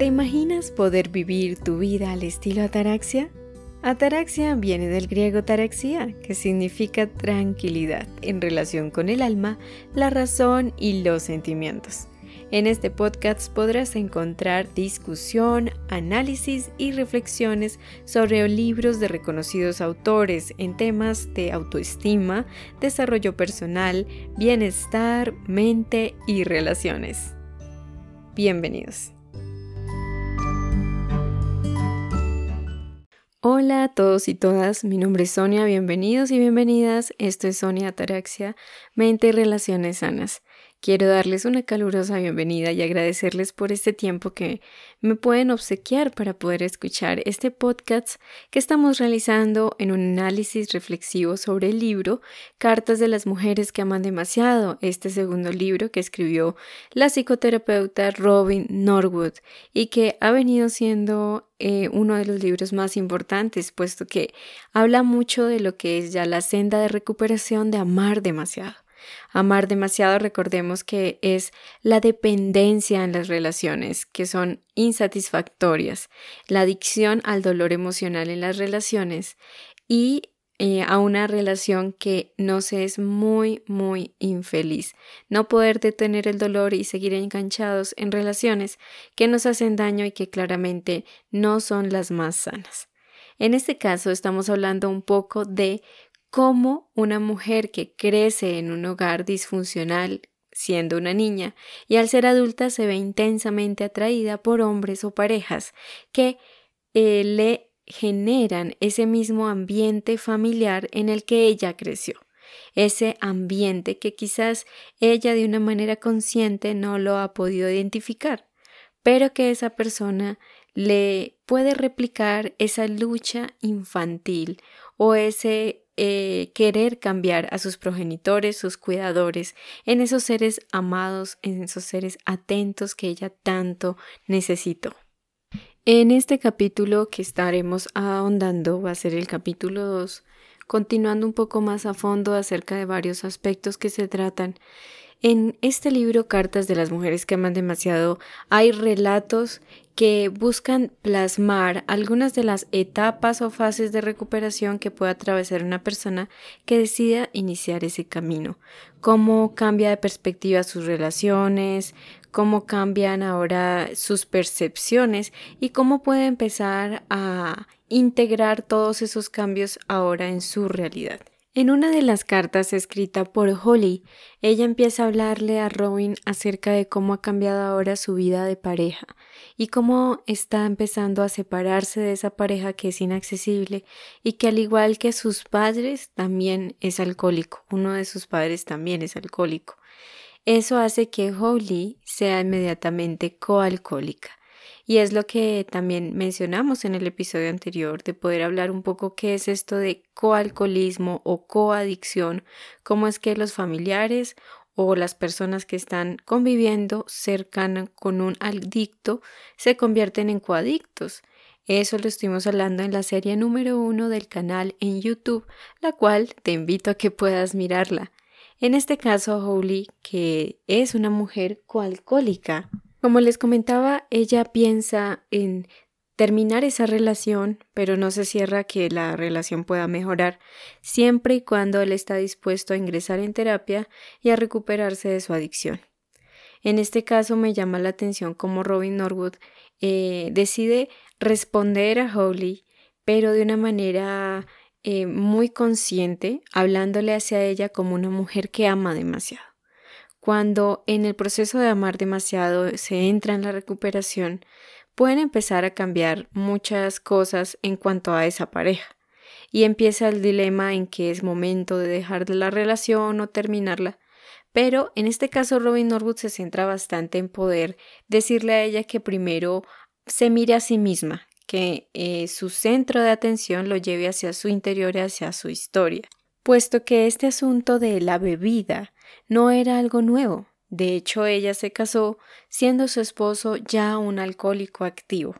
¿Te imaginas poder vivir tu vida al estilo ataraxia? Ataraxia viene del griego taraxia, que significa tranquilidad en relación con el alma, la razón y los sentimientos. En este podcast podrás encontrar discusión, análisis y reflexiones sobre libros de reconocidos autores en temas de autoestima, desarrollo personal, bienestar, mente y relaciones. Bienvenidos. Hola a todos y todas, mi nombre es Sonia, bienvenidos y bienvenidas. Esto es Sonia Ataraxia, Mente y Relaciones Sanas. Quiero darles una calurosa bienvenida y agradecerles por este tiempo que me pueden obsequiar para poder escuchar este podcast que estamos realizando en un análisis reflexivo sobre el libro Cartas de las Mujeres que Aman Demasiado, este segundo libro que escribió la psicoterapeuta Robin Norwood y que ha venido siendo eh, uno de los libros más importantes, puesto que habla mucho de lo que es ya la senda de recuperación de amar demasiado. Amar demasiado, recordemos que es la dependencia en las relaciones que son insatisfactorias, la adicción al dolor emocional en las relaciones y eh, a una relación que nos es muy, muy infeliz. No poder detener el dolor y seguir enganchados en relaciones que nos hacen daño y que claramente no son las más sanas. En este caso estamos hablando un poco de cómo una mujer que crece en un hogar disfuncional siendo una niña y al ser adulta se ve intensamente atraída por hombres o parejas que eh, le generan ese mismo ambiente familiar en el que ella creció, ese ambiente que quizás ella de una manera consciente no lo ha podido identificar, pero que esa persona le puede replicar esa lucha infantil o ese eh, querer cambiar a sus progenitores, sus cuidadores, en esos seres amados, en esos seres atentos que ella tanto necesitó. En este capítulo que estaremos ahondando va a ser el capítulo 2, continuando un poco más a fondo acerca de varios aspectos que se tratan. En este libro, Cartas de las Mujeres que aman demasiado, hay relatos que buscan plasmar algunas de las etapas o fases de recuperación que puede atravesar una persona que decida iniciar ese camino. Cómo cambia de perspectiva sus relaciones, cómo cambian ahora sus percepciones y cómo puede empezar a integrar todos esos cambios ahora en su realidad. En una de las cartas escrita por Holly, ella empieza a hablarle a Robin acerca de cómo ha cambiado ahora su vida de pareja y cómo está empezando a separarse de esa pareja que es inaccesible y que al igual que sus padres también es alcohólico, uno de sus padres también es alcohólico. Eso hace que Holly sea inmediatamente coalcohólica. Y es lo que también mencionamos en el episodio anterior, de poder hablar un poco qué es esto de coalcoholismo o coadicción, cómo es que los familiares o las personas que están conviviendo cercana con un adicto se convierten en coadictos. Eso lo estuvimos hablando en la serie número uno del canal en YouTube, la cual te invito a que puedas mirarla. En este caso, Holly, que es una mujer coalcohólica, como les comentaba, ella piensa en terminar esa relación, pero no se cierra que la relación pueda mejorar siempre y cuando él está dispuesto a ingresar en terapia y a recuperarse de su adicción. En este caso me llama la atención cómo Robin Norwood eh, decide responder a Holly, pero de una manera eh, muy consciente, hablándole hacia ella como una mujer que ama demasiado. Cuando en el proceso de amar demasiado se entra en la recuperación, pueden empezar a cambiar muchas cosas en cuanto a esa pareja. Y empieza el dilema en que es momento de dejar la relación o terminarla. Pero en este caso Robin Norwood se centra bastante en poder decirle a ella que primero se mire a sí misma, que eh, su centro de atención lo lleve hacia su interior y hacia su historia, puesto que este asunto de la bebida no era algo nuevo. De hecho, ella se casó siendo su esposo ya un alcohólico activo.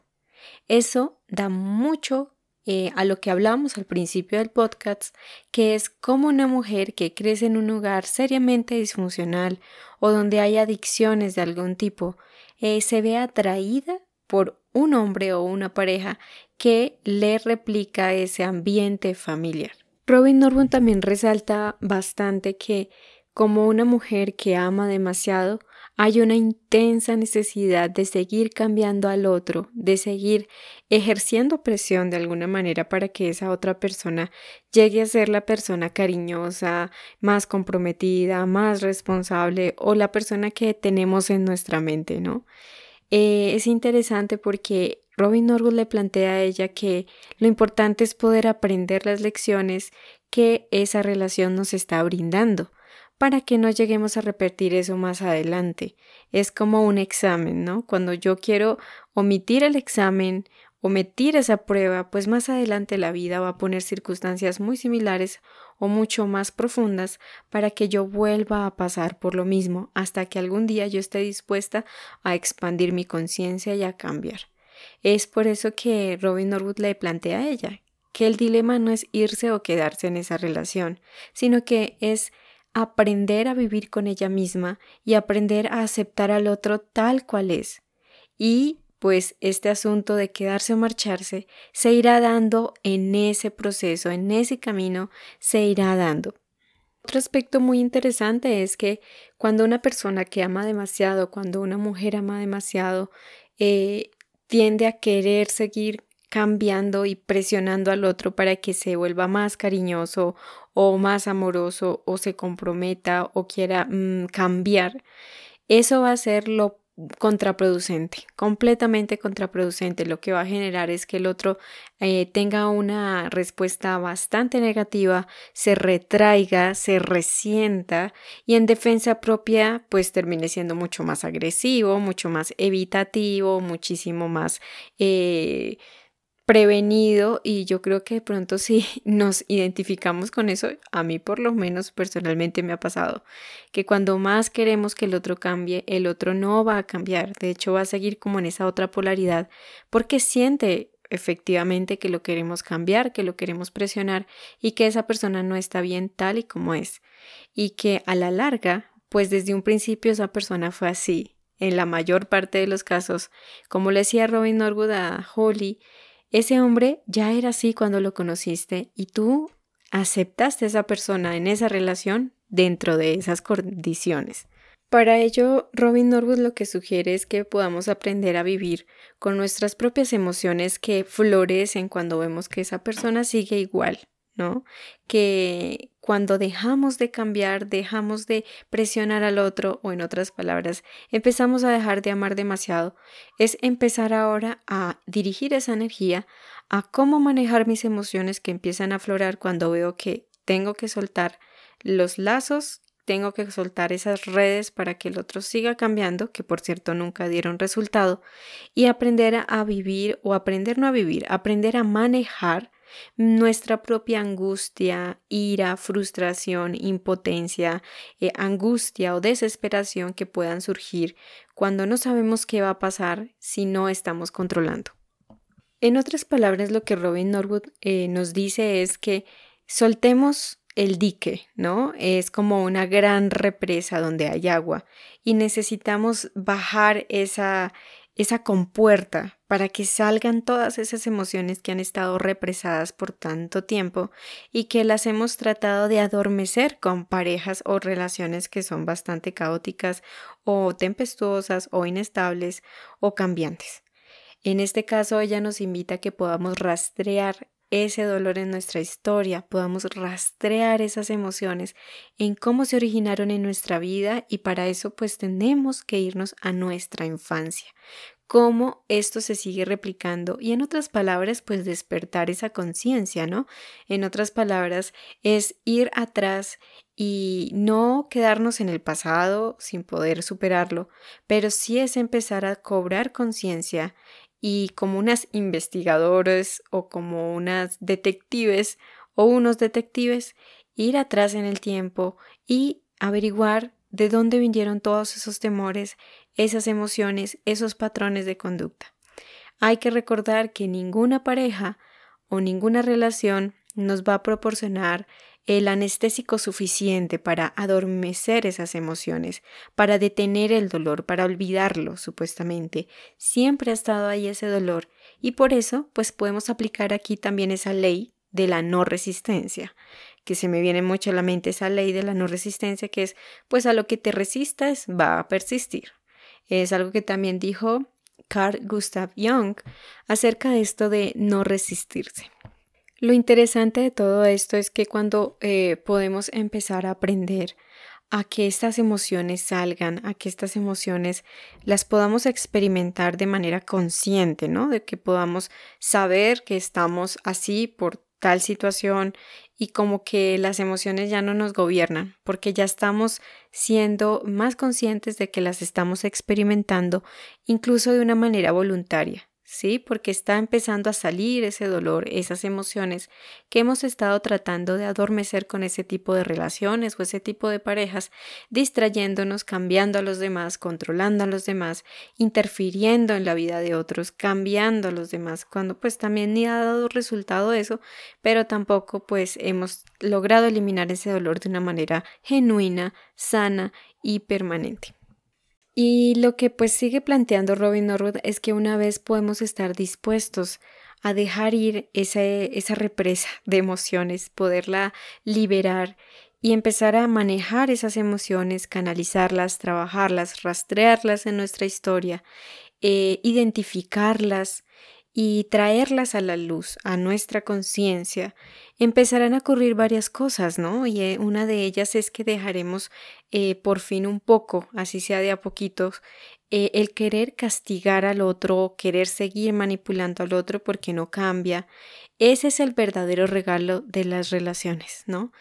Eso da mucho eh, a lo que hablamos al principio del podcast, que es como una mujer que crece en un hogar seriamente disfuncional o donde hay adicciones de algún tipo, eh, se ve atraída por un hombre o una pareja que le replica ese ambiente familiar. Robin Norwood también resalta bastante que como una mujer que ama demasiado, hay una intensa necesidad de seguir cambiando al otro, de seguir ejerciendo presión de alguna manera para que esa otra persona llegue a ser la persona cariñosa, más comprometida, más responsable o la persona que tenemos en nuestra mente, ¿no? Eh, es interesante porque Robin Norwood le plantea a ella que lo importante es poder aprender las lecciones que esa relación nos está brindando para que no lleguemos a repetir eso más adelante. Es como un examen, ¿no? Cuando yo quiero omitir el examen, omitir esa prueba, pues más adelante la vida va a poner circunstancias muy similares o mucho más profundas para que yo vuelva a pasar por lo mismo hasta que algún día yo esté dispuesta a expandir mi conciencia y a cambiar. Es por eso que Robin Norwood le plantea a ella que el dilema no es irse o quedarse en esa relación, sino que es aprender a vivir con ella misma y aprender a aceptar al otro tal cual es. Y pues este asunto de quedarse o marcharse se irá dando en ese proceso, en ese camino, se irá dando. Otro aspecto muy interesante es que cuando una persona que ama demasiado, cuando una mujer ama demasiado, eh, tiende a querer seguir cambiando y presionando al otro para que se vuelva más cariñoso o más amoroso o se comprometa o quiera mm, cambiar, eso va a ser lo contraproducente, completamente contraproducente. Lo que va a generar es que el otro eh, tenga una respuesta bastante negativa, se retraiga, se resienta y en defensa propia pues termine siendo mucho más agresivo, mucho más evitativo, muchísimo más... Eh, prevenido y yo creo que de pronto si nos identificamos con eso, a mí por lo menos personalmente me ha pasado, que cuando más queremos que el otro cambie, el otro no va a cambiar, de hecho va a seguir como en esa otra polaridad porque siente efectivamente que lo queremos cambiar, que lo queremos presionar y que esa persona no está bien tal y como es y que a la larga, pues desde un principio esa persona fue así. En la mayor parte de los casos, como le decía Robin Norwood a Holly, ese hombre ya era así cuando lo conociste y tú aceptaste a esa persona en esa relación dentro de esas condiciones. Para ello, Robin Norwood lo que sugiere es que podamos aprender a vivir con nuestras propias emociones que florecen cuando vemos que esa persona sigue igual, Que cuando dejamos de cambiar, dejamos de presionar al otro, o en otras palabras, empezamos a dejar de amar demasiado, es empezar ahora a dirigir esa energía a cómo manejar mis emociones que empiezan a aflorar cuando veo que tengo que soltar los lazos, tengo que soltar esas redes para que el otro siga cambiando, que por cierto nunca dieron resultado, y aprender a vivir o aprender no a vivir, aprender a manejar nuestra propia angustia, ira, frustración, impotencia, eh, angustia o desesperación que puedan surgir cuando no sabemos qué va a pasar si no estamos controlando. En otras palabras, lo que Robin Norwood eh, nos dice es que soltemos el dique, ¿no? Es como una gran represa donde hay agua y necesitamos bajar esa, esa compuerta para que salgan todas esas emociones que han estado represadas por tanto tiempo y que las hemos tratado de adormecer con parejas o relaciones que son bastante caóticas o tempestuosas o inestables o cambiantes. En este caso ella nos invita a que podamos rastrear ese dolor en nuestra historia, podamos rastrear esas emociones en cómo se originaron en nuestra vida y para eso pues tenemos que irnos a nuestra infancia, cómo esto se sigue replicando y en otras palabras pues despertar esa conciencia, ¿no? En otras palabras es ir atrás y no quedarnos en el pasado sin poder superarlo, pero sí es empezar a cobrar conciencia y como unas investigadores o como unas detectives o unos detectives ir atrás en el tiempo y averiguar de dónde vinieron todos esos temores, esas emociones, esos patrones de conducta. Hay que recordar que ninguna pareja o ninguna relación nos va a proporcionar el anestésico suficiente para adormecer esas emociones, para detener el dolor, para olvidarlo, supuestamente. Siempre ha estado ahí ese dolor y por eso, pues podemos aplicar aquí también esa ley de la no resistencia, que se me viene mucho a la mente esa ley de la no resistencia, que es, pues a lo que te resistas va a persistir. Es algo que también dijo Carl Gustav Jung acerca de esto de no resistirse. Lo interesante de todo esto es que cuando eh, podemos empezar a aprender a que estas emociones salgan, a que estas emociones las podamos experimentar de manera consciente, ¿no? De que podamos saber que estamos así por tal situación y como que las emociones ya no nos gobiernan, porque ya estamos siendo más conscientes de que las estamos experimentando, incluso de una manera voluntaria. ¿Sí? Porque está empezando a salir ese dolor, esas emociones que hemos estado tratando de adormecer con ese tipo de relaciones o ese tipo de parejas, distrayéndonos, cambiando a los demás, controlando a los demás, interfiriendo en la vida de otros, cambiando a los demás, cuando pues también ni ha dado resultado eso, pero tampoco pues hemos logrado eliminar ese dolor de una manera genuina, sana y permanente. Y lo que pues sigue planteando Robin Norwood es que una vez podemos estar dispuestos a dejar ir esa, esa represa de emociones, poderla liberar y empezar a manejar esas emociones, canalizarlas, trabajarlas, rastrearlas en nuestra historia, eh, identificarlas y traerlas a la luz, a nuestra conciencia, empezarán a ocurrir varias cosas, ¿no? Y eh, una de ellas es que dejaremos eh, por fin un poco, así sea de a poquitos, eh, el querer castigar al otro, querer seguir manipulando al otro porque no cambia. Ese es el verdadero regalo de las relaciones, ¿no?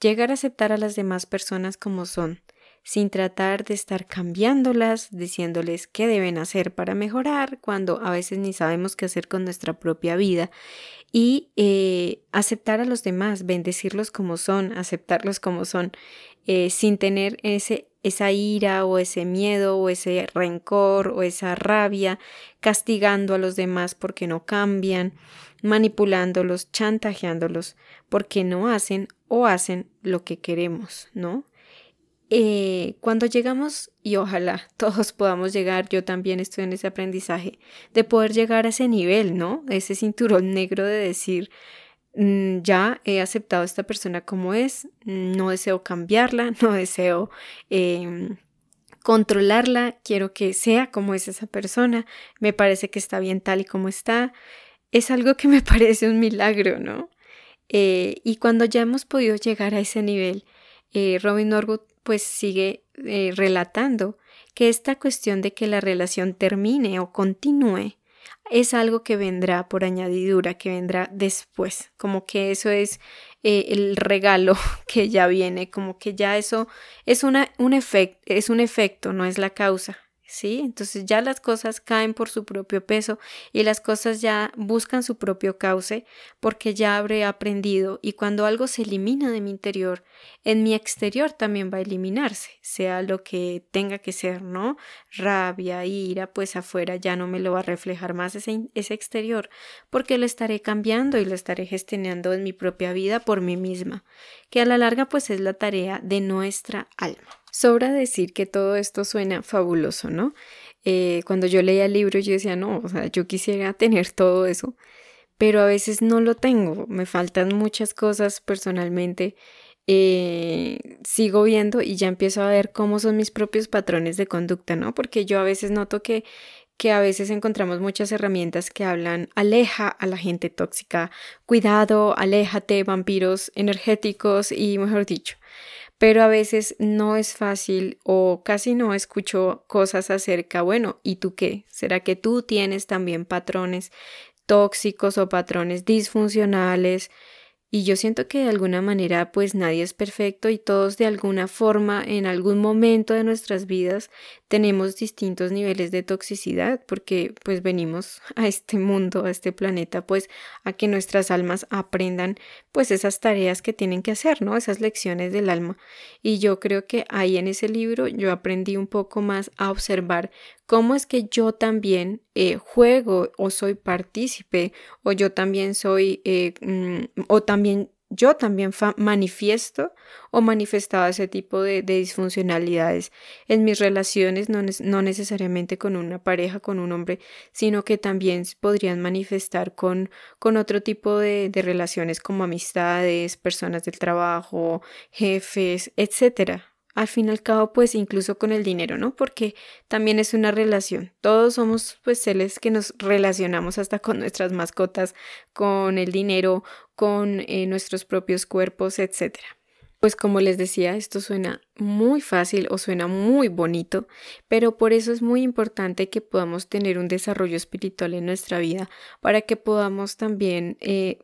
Llegar a aceptar a las demás personas como son, sin tratar de estar cambiándolas, diciéndoles qué deben hacer para mejorar, cuando a veces ni sabemos qué hacer con nuestra propia vida, y eh, aceptar a los demás, bendecirlos como son, aceptarlos como son, eh, sin tener ese, esa ira o ese miedo o ese rencor o esa rabia, castigando a los demás porque no cambian, manipulándolos, chantajeándolos porque no hacen o hacen lo que queremos, ¿no? Eh, cuando llegamos, y ojalá todos podamos llegar, yo también estoy en ese aprendizaje, de poder llegar a ese nivel, ¿no? Ese cinturón negro de decir, mm, ya he aceptado a esta persona como es, no deseo cambiarla, no deseo em, controlarla, quiero que sea como es esa persona, me parece que está bien tal y como está, es algo que me parece un milagro, ¿no? Eh, y cuando ya hemos podido llegar a ese nivel, eh, Robin Norwood pues sigue eh, relatando que esta cuestión de que la relación termine o continúe es algo que vendrá por añadidura, que vendrá después, como que eso es eh, el regalo que ya viene, como que ya eso es, una, un es un efecto, no es la causa. ¿Sí? Entonces ya las cosas caen por su propio peso y las cosas ya buscan su propio cauce porque ya habré aprendido y cuando algo se elimina de mi interior, en mi exterior también va a eliminarse, sea lo que tenga que ser, ¿no? Rabia, ira, pues afuera ya no me lo va a reflejar más ese, ese exterior porque lo estaré cambiando y lo estaré gestionando en mi propia vida por mí misma, que a la larga pues es la tarea de nuestra alma. Sobra decir que todo esto suena fabuloso, ¿no? Eh, cuando yo leía el libro yo decía, no, o sea, yo quisiera tener todo eso, pero a veces no lo tengo, me faltan muchas cosas personalmente. Eh, sigo viendo y ya empiezo a ver cómo son mis propios patrones de conducta, ¿no? Porque yo a veces noto que que a veces encontramos muchas herramientas que hablan aleja a la gente tóxica, cuidado, aléjate, vampiros energéticos y mejor dicho pero a veces no es fácil o casi no escucho cosas acerca, bueno, ¿y tú qué? ¿Será que tú tienes también patrones tóxicos o patrones disfuncionales? Y yo siento que de alguna manera pues nadie es perfecto y todos de alguna forma en algún momento de nuestras vidas tenemos distintos niveles de toxicidad porque pues venimos a este mundo, a este planeta pues a que nuestras almas aprendan pues esas tareas que tienen que hacer, ¿no? Esas lecciones del alma. Y yo creo que ahí en ese libro yo aprendí un poco más a observar cómo es que yo también eh, juego o soy partícipe o yo también soy eh, mm, o también yo también manifiesto o manifestaba ese tipo de, disfuncionalidades en mis relaciones, no, no, necesariamente con una pareja, con un hombre, sino que también podrían manifestar con, con otro tipo de, de relaciones como amistades, personas del trabajo, jefes, etcétera al fin y al cabo, pues incluso con el dinero, ¿no? Porque también es una relación. Todos somos pues seres que nos relacionamos hasta con nuestras mascotas, con el dinero, con eh, nuestros propios cuerpos, etc. Pues como les decía, esto suena muy fácil o suena muy bonito, pero por eso es muy importante que podamos tener un desarrollo espiritual en nuestra vida para que podamos también eh,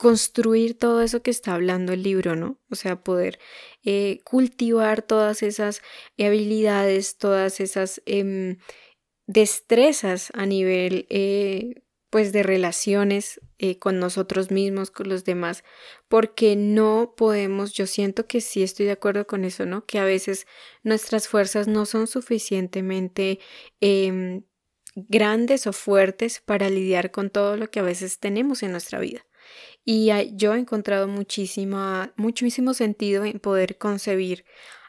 construir todo eso que está hablando el libro, ¿no? O sea, poder eh, cultivar todas esas habilidades, todas esas em, destrezas a nivel, eh, pues, de relaciones eh, con nosotros mismos, con los demás, porque no podemos, yo siento que sí estoy de acuerdo con eso, ¿no? Que a veces nuestras fuerzas no son suficientemente em, grandes o fuertes para lidiar con todo lo que a veces tenemos en nuestra vida. Y yo he encontrado muchísima, muchísimo sentido en poder concebir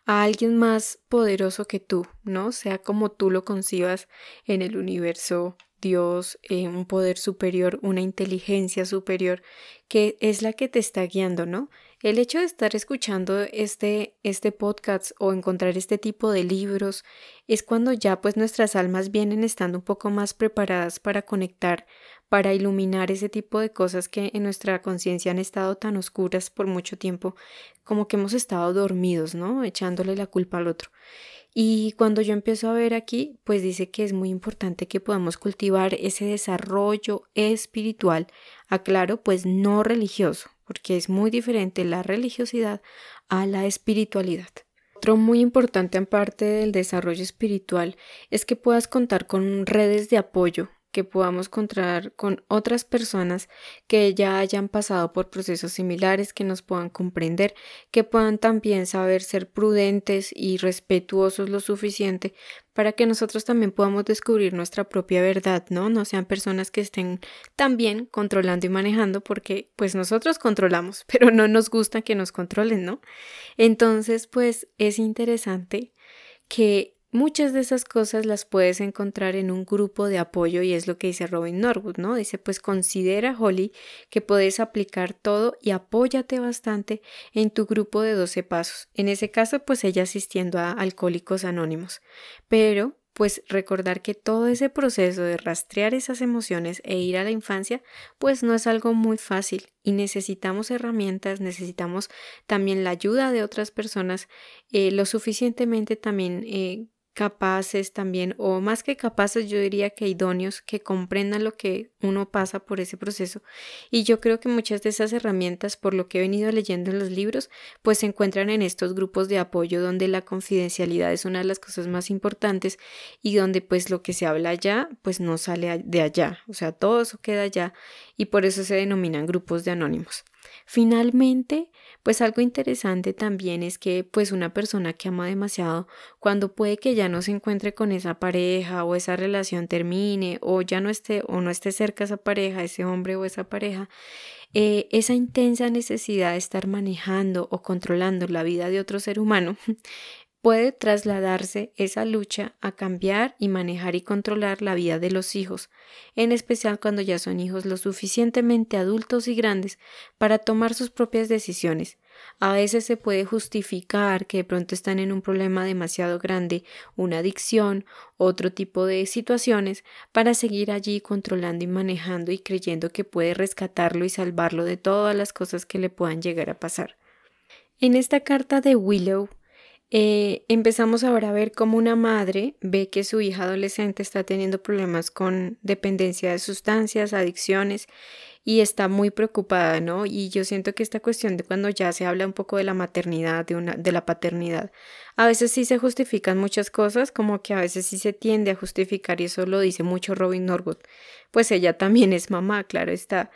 a alguien más poderoso que tú, ¿no? Sea como tú lo concibas en el universo, Dios, eh, un poder superior, una inteligencia superior, que es la que te está guiando, ¿no? El hecho de estar escuchando este, este podcast o encontrar este tipo de libros es cuando ya pues nuestras almas vienen estando un poco más preparadas para conectar para iluminar ese tipo de cosas que en nuestra conciencia han estado tan oscuras por mucho tiempo, como que hemos estado dormidos, ¿no? Echándole la culpa al otro. Y cuando yo empiezo a ver aquí, pues dice que es muy importante que podamos cultivar ese desarrollo espiritual, aclaro, pues no religioso, porque es muy diferente la religiosidad a la espiritualidad. Otro muy importante en parte del desarrollo espiritual es que puedas contar con redes de apoyo que podamos encontrar con otras personas que ya hayan pasado por procesos similares, que nos puedan comprender, que puedan también saber ser prudentes y respetuosos lo suficiente para que nosotros también podamos descubrir nuestra propia verdad, ¿no? No sean personas que estén también controlando y manejando porque pues nosotros controlamos, pero no nos gusta que nos controlen, ¿no? Entonces, pues es interesante que Muchas de esas cosas las puedes encontrar en un grupo de apoyo y es lo que dice Robin Norwood, ¿no? Dice, pues considera, Holly, que puedes aplicar todo y apóyate bastante en tu grupo de 12 pasos. En ese caso, pues ella asistiendo a Alcohólicos Anónimos. Pero, pues recordar que todo ese proceso de rastrear esas emociones e ir a la infancia, pues no es algo muy fácil y necesitamos herramientas, necesitamos también la ayuda de otras personas, eh, lo suficientemente también eh, capaces también, o más que capaces, yo diría que idóneos, que comprendan lo que uno pasa por ese proceso. Y yo creo que muchas de esas herramientas, por lo que he venido leyendo en los libros, pues se encuentran en estos grupos de apoyo donde la confidencialidad es una de las cosas más importantes y donde pues lo que se habla allá, pues no sale de allá, o sea, todo eso queda allá y por eso se denominan grupos de anónimos. Finalmente, pues algo interesante también es que pues una persona que ama demasiado, cuando puede que ya no se encuentre con esa pareja o esa relación termine o ya no esté o no esté cerca esa pareja, ese hombre o esa pareja, eh, esa intensa necesidad de estar manejando o controlando la vida de otro ser humano puede trasladarse esa lucha a cambiar y manejar y controlar la vida de los hijos, en especial cuando ya son hijos lo suficientemente adultos y grandes para tomar sus propias decisiones. A veces se puede justificar que de pronto están en un problema demasiado grande, una adicción, otro tipo de situaciones, para seguir allí controlando y manejando y creyendo que puede rescatarlo y salvarlo de todas las cosas que le puedan llegar a pasar. En esta carta de Willow eh, empezamos ahora a ver cómo una madre ve que su hija adolescente está teniendo problemas con dependencia de sustancias, adicciones y está muy preocupada, ¿no? Y yo siento que esta cuestión de cuando ya se habla un poco de la maternidad, de, una, de la paternidad, a veces sí se justifican muchas cosas, como que a veces sí se tiende a justificar y eso lo dice mucho Robin Norwood, pues ella también es mamá, claro está.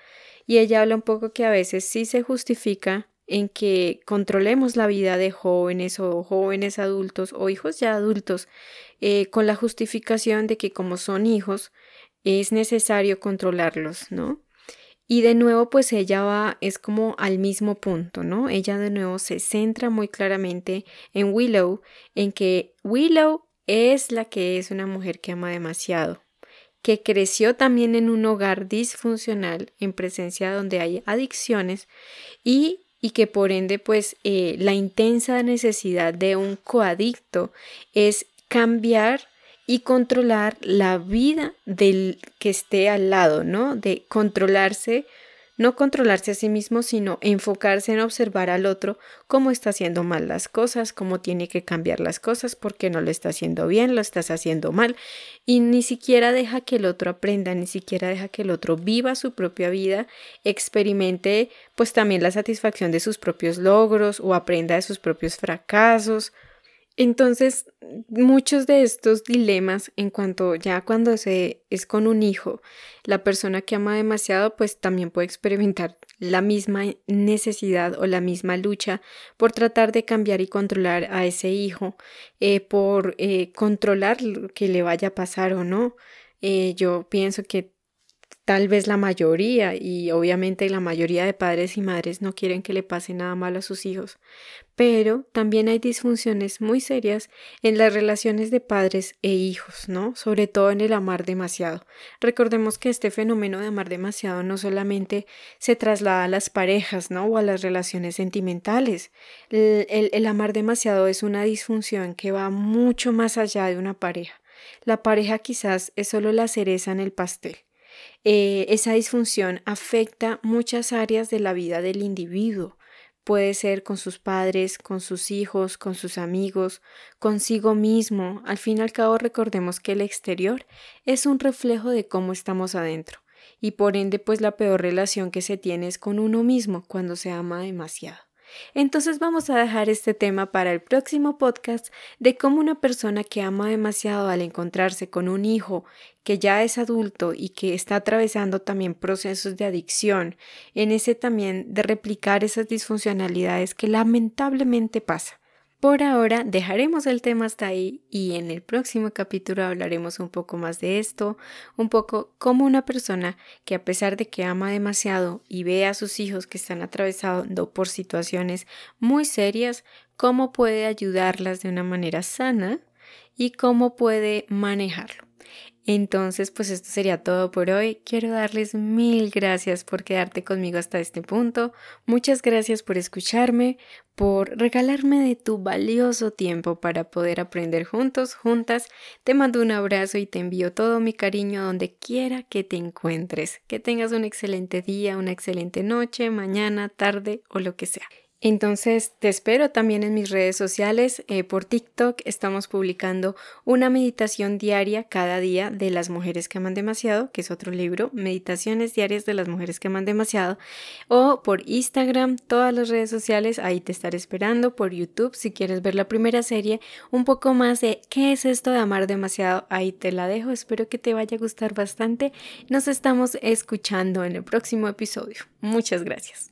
Y ella habla un poco que a veces sí se justifica en que controlemos la vida de jóvenes o jóvenes adultos o hijos ya adultos eh, con la justificación de que como son hijos es necesario controlarlos, ¿no? Y de nuevo, pues ella va, es como al mismo punto, ¿no? Ella de nuevo se centra muy claramente en Willow, en que Willow es la que es una mujer que ama demasiado, que creció también en un hogar disfuncional, en presencia donde hay adicciones y, y que por ende, pues eh, la intensa necesidad de un coadicto es cambiar y controlar la vida del que esté al lado, ¿no? De controlarse, no controlarse a sí mismo, sino enfocarse en observar al otro cómo está haciendo mal las cosas, cómo tiene que cambiar las cosas, porque no lo está haciendo bien, lo estás haciendo mal, y ni siquiera deja que el otro aprenda, ni siquiera deja que el otro viva su propia vida, experimente pues también la satisfacción de sus propios logros o aprenda de sus propios fracasos entonces, muchos de estos dilemas en cuanto ya cuando se es con un hijo, la persona que ama demasiado pues también puede experimentar la misma necesidad o la misma lucha por tratar de cambiar y controlar a ese hijo, eh, por eh, controlar lo que le vaya a pasar o no. Eh, yo pienso que Tal vez la mayoría, y obviamente la mayoría de padres y madres no quieren que le pase nada malo a sus hijos, pero también hay disfunciones muy serias en las relaciones de padres e hijos, ¿no? Sobre todo en el amar demasiado. Recordemos que este fenómeno de amar demasiado no solamente se traslada a las parejas, ¿no? O a las relaciones sentimentales. El, el amar demasiado es una disfunción que va mucho más allá de una pareja. La pareja quizás es solo la cereza en el pastel eh, esa disfunción afecta muchas áreas de la vida del individuo. Puede ser con sus padres, con sus hijos, con sus amigos, consigo mismo. Al fin y al cabo recordemos que el exterior es un reflejo de cómo estamos adentro y por ende pues la peor relación que se tiene es con uno mismo cuando se ama demasiado. Entonces vamos a dejar este tema para el próximo podcast de cómo una persona que ama demasiado al encontrarse con un hijo que ya es adulto y que está atravesando también procesos de adicción, en ese también de replicar esas disfuncionalidades que lamentablemente pasa. Por ahora dejaremos el tema hasta ahí y en el próximo capítulo hablaremos un poco más de esto, un poco como una persona que a pesar de que ama demasiado y ve a sus hijos que están atravesando por situaciones muy serias, cómo puede ayudarlas de una manera sana y cómo puede manejarlo. Entonces, pues esto sería todo por hoy. Quiero darles mil gracias por quedarte conmigo hasta este punto. Muchas gracias por escucharme, por regalarme de tu valioso tiempo para poder aprender juntos, juntas. Te mando un abrazo y te envío todo mi cariño donde quiera que te encuentres. Que tengas un excelente día, una excelente noche, mañana, tarde o lo que sea. Entonces te espero también en mis redes sociales. Eh, por TikTok estamos publicando una meditación diaria cada día de las mujeres que aman demasiado, que es otro libro, Meditaciones diarias de las mujeres que aman demasiado. O por Instagram, todas las redes sociales, ahí te estaré esperando. Por YouTube, si quieres ver la primera serie, un poco más de qué es esto de amar demasiado, ahí te la dejo. Espero que te vaya a gustar bastante. Nos estamos escuchando en el próximo episodio. Muchas gracias.